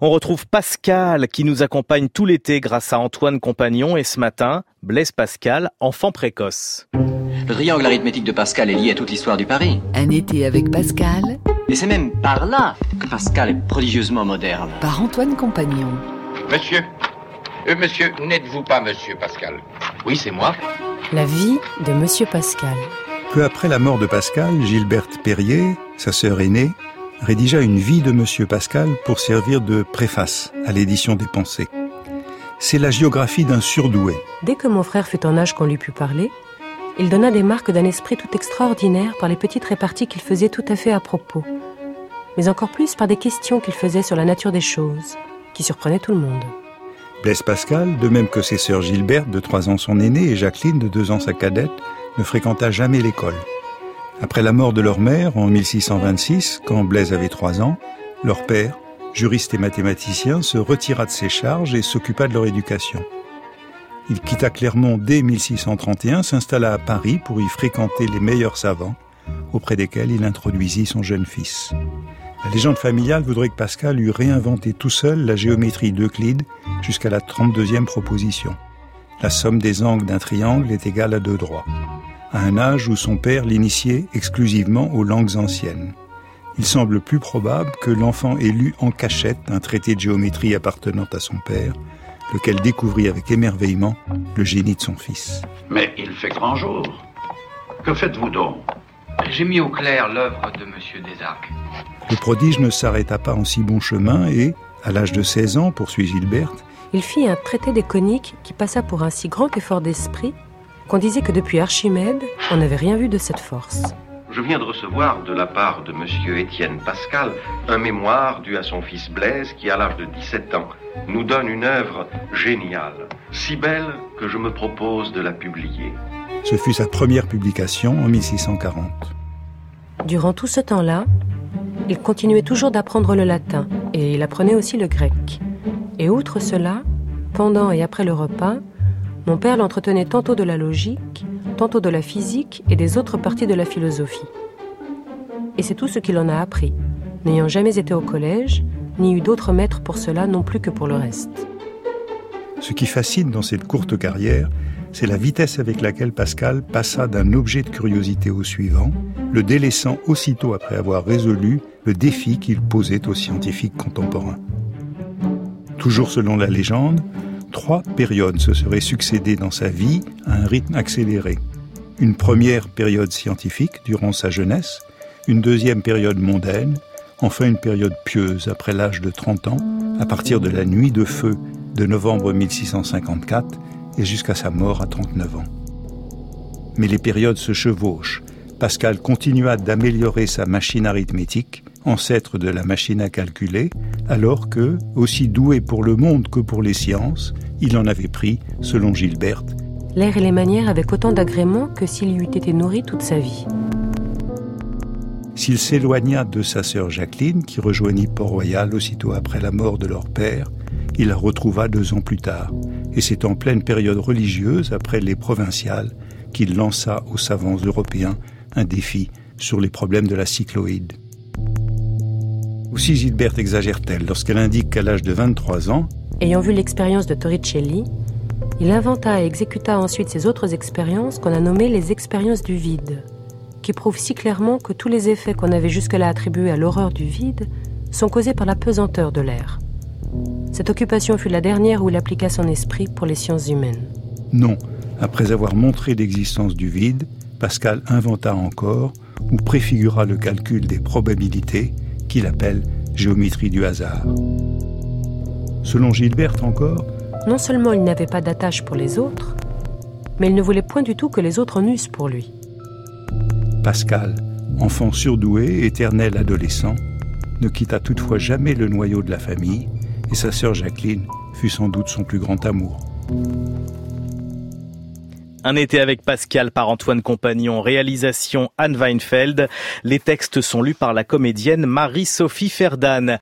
On retrouve Pascal qui nous accompagne tout l'été grâce à Antoine Compagnon et ce matin, Blaise Pascal, enfant précoce. Le triangle arithmétique de Pascal est lié à toute l'histoire du Paris. Un été avec Pascal. Et c'est même par là que Pascal est prodigieusement moderne. Par Antoine Compagnon. Monsieur, euh, monsieur, n'êtes-vous pas monsieur Pascal? Oui, c'est moi. La vie de monsieur Pascal. Peu après la mort de Pascal, Gilberte Perrier, sa sœur aînée, rédigea une vie de Monsieur Pascal pour servir de préface à l'édition des Pensées. C'est la géographie d'un surdoué. Dès que mon frère fut en âge qu'on lui put parler, il donna des marques d'un esprit tout extraordinaire par les petites réparties qu'il faisait tout à fait à propos, mais encore plus par des questions qu'il faisait sur la nature des choses, qui surprenaient tout le monde. Blaise Pascal, de même que ses sœurs Gilberte, de trois ans son aînée, et Jacqueline, de deux ans sa cadette, ne fréquenta jamais l'école. Après la mort de leur mère en 1626, quand Blaise avait trois ans, leur père, juriste et mathématicien, se retira de ses charges et s'occupa de leur éducation. Il quitta Clermont dès 1631, s'installa à Paris pour y fréquenter les meilleurs savants, auprès desquels il introduisit son jeune fils. La légende familiale voudrait que Pascal eût réinventé tout seul la géométrie d'Euclide jusqu'à la 32e proposition. La somme des angles d'un triangle est égale à deux droits à un âge où son père l'initiait exclusivement aux langues anciennes. Il semble plus probable que l'enfant ait lu en cachette un traité de géométrie appartenant à son père, lequel découvrit avec émerveillement le génie de son fils. Mais il fait grand jour. Que faites-vous donc? J'ai mis au clair l'œuvre de Monsieur Desarcs. Le prodige ne s'arrêta pas en si bon chemin et, à l'âge de 16 ans, poursuit Gilberte, il fit un traité des coniques qui passa pour un si grand effort d'esprit qu'on disait que depuis Archimède, on n'avait rien vu de cette force. Je viens de recevoir de la part de monsieur Étienne Pascal un mémoire dû à son fils Blaise qui, à l'âge de 17 ans, nous donne une œuvre géniale, si belle que je me propose de la publier. Ce fut sa première publication en 1640. Durant tout ce temps-là, il continuait toujours d'apprendre le latin et il apprenait aussi le grec. Et outre cela, pendant et après le repas, mon père l'entretenait tantôt de la logique, tantôt de la physique et des autres parties de la philosophie. Et c'est tout ce qu'il en a appris, n'ayant jamais été au collège, ni eu d'autres maîtres pour cela non plus que pour le reste. Ce qui fascine dans cette courte carrière, c'est la vitesse avec laquelle Pascal passa d'un objet de curiosité au suivant, le délaissant aussitôt après avoir résolu le défi qu'il posait aux scientifiques contemporains. Toujours selon la légende, trois périodes se seraient succédées dans sa vie à un rythme accéléré. Une première période scientifique durant sa jeunesse, une deuxième période mondaine, enfin une période pieuse après l'âge de 30 ans, à partir de la nuit de feu de novembre 1654 et jusqu'à sa mort à 39 ans. Mais les périodes se chevauchent. Pascal continua d'améliorer sa machine arithmétique, ancêtre de la machine à calculer, alors que, aussi doué pour le monde que pour les sciences, il en avait pris, selon Gilberte, l'air et les manières avec autant d'agrément que s'il eût été nourri toute sa vie. S'il s'éloigna de sa sœur Jacqueline, qui rejoignit Port-Royal aussitôt après la mort de leur père, il la retrouva deux ans plus tard, et c'est en pleine période religieuse, après les provinciales, qu'il lança aux savants européens un défi sur les problèmes de la cycloïde. Aussi Gilberte exagère-t-elle lorsqu'elle indique qu'à l'âge de 23 ans, ayant vu l'expérience de Torricelli, il inventa et exécuta ensuite ses autres expériences qu'on a nommées les expériences du vide, qui prouvent si clairement que tous les effets qu'on avait jusque-là attribués à l'horreur du vide sont causés par la pesanteur de l'air. Cette occupation fut la dernière où il appliqua son esprit pour les sciences humaines. Non, après avoir montré l'existence du vide, Pascal inventa encore ou préfigura le calcul des probabilités qu'il appelle géométrie du hasard. Selon Gilberte encore, non seulement il n'avait pas d'attache pour les autres, mais il ne voulait point du tout que les autres en eussent pour lui. Pascal, enfant surdoué, éternel adolescent, ne quitta toutefois jamais le noyau de la famille, et sa sœur Jacqueline fut sans doute son plus grand amour. Un été avec Pascal par Antoine Compagnon, réalisation Anne Weinfeld. Les textes sont lus par la comédienne Marie-Sophie Ferdan.